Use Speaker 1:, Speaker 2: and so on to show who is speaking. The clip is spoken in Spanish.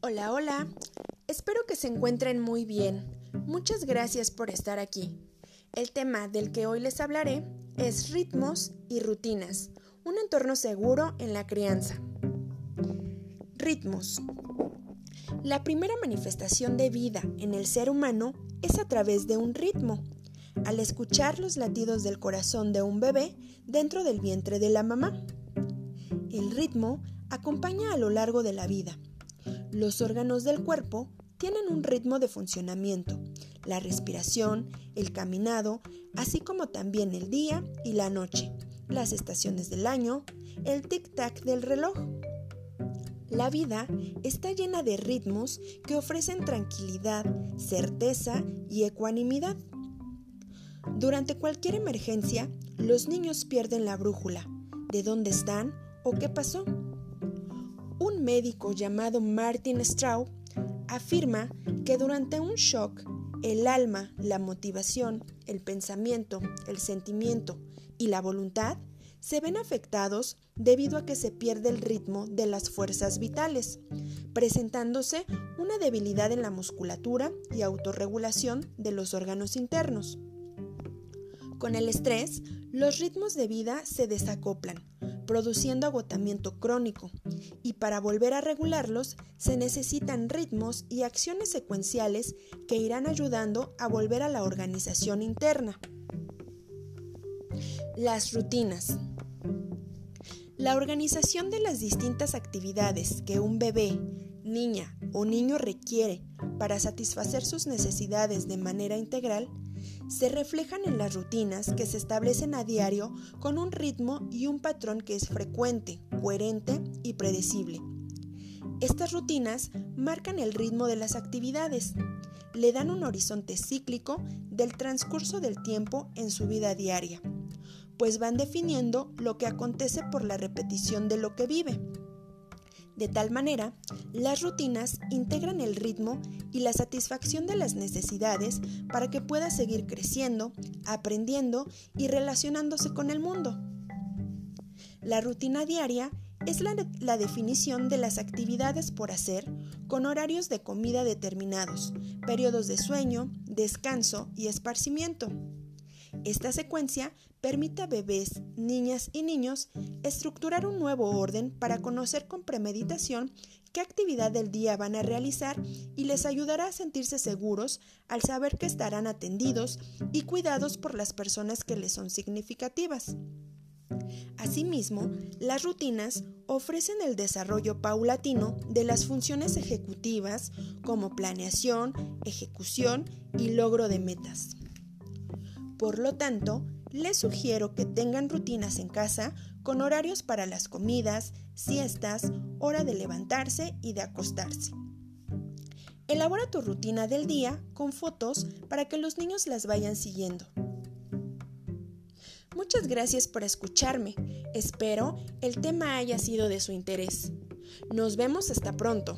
Speaker 1: Hola, hola. Espero que se encuentren muy bien. Muchas gracias por estar aquí. El tema del que hoy les hablaré es ritmos y rutinas, un entorno seguro en la crianza. Ritmos. La primera manifestación de vida en el ser humano es a través de un ritmo, al escuchar los latidos del corazón de un bebé dentro del vientre de la mamá. El ritmo acompaña a lo largo de la vida. Los órganos del cuerpo tienen un ritmo de funcionamiento, la respiración, el caminado, así como también el día y la noche, las estaciones del año, el tic-tac del reloj. La vida está llena de ritmos que ofrecen tranquilidad, certeza y ecuanimidad. Durante cualquier emergencia, los niños pierden la brújula, de dónde están o qué pasó. Médico llamado Martin Straub afirma que durante un shock, el alma, la motivación, el pensamiento, el sentimiento y la voluntad se ven afectados debido a que se pierde el ritmo de las fuerzas vitales, presentándose una debilidad en la musculatura y autorregulación de los órganos internos. Con el estrés, los ritmos de vida se desacoplan, produciendo agotamiento crónico, y para volver a regularlos se necesitan ritmos y acciones secuenciales que irán ayudando a volver a la organización interna. Las rutinas. La organización de las distintas actividades que un bebé, niña o niño requiere para satisfacer sus necesidades de manera integral se reflejan en las rutinas que se establecen a diario con un ritmo y un patrón que es frecuente, coherente y predecible. Estas rutinas marcan el ritmo de las actividades, le dan un horizonte cíclico del transcurso del tiempo en su vida diaria, pues van definiendo lo que acontece por la repetición de lo que vive. De tal manera, las rutinas integran el ritmo y la satisfacción de las necesidades para que pueda seguir creciendo, aprendiendo y relacionándose con el mundo. La rutina diaria es la, definición de las actividades por hacer con horarios de comida determinados, periodos de sueño, descanso y esparcimiento. Esta secuencia permite a bebés, niñas y niños estructurar un nuevo orden para conocer con premeditación qué actividad del día van a realizar y les ayudará a sentirse seguros al saber que estarán atendidos y cuidados por las personas que les son significativas. Asimismo, las rutinas ofrecen el desarrollo paulatino de las funciones ejecutivas como planeación, ejecución y logro de metas. Por lo tanto, les sugiero que tengan rutinas en casa con horarios para las comidas, siestas, hora de levantarse y de acostarse. Elabora tu rutina del día con fotos para que los niños las vayan siguiendo. Muchas gracias por escucharme. Espero el tema haya sido de su interés. Nos vemos hasta pronto.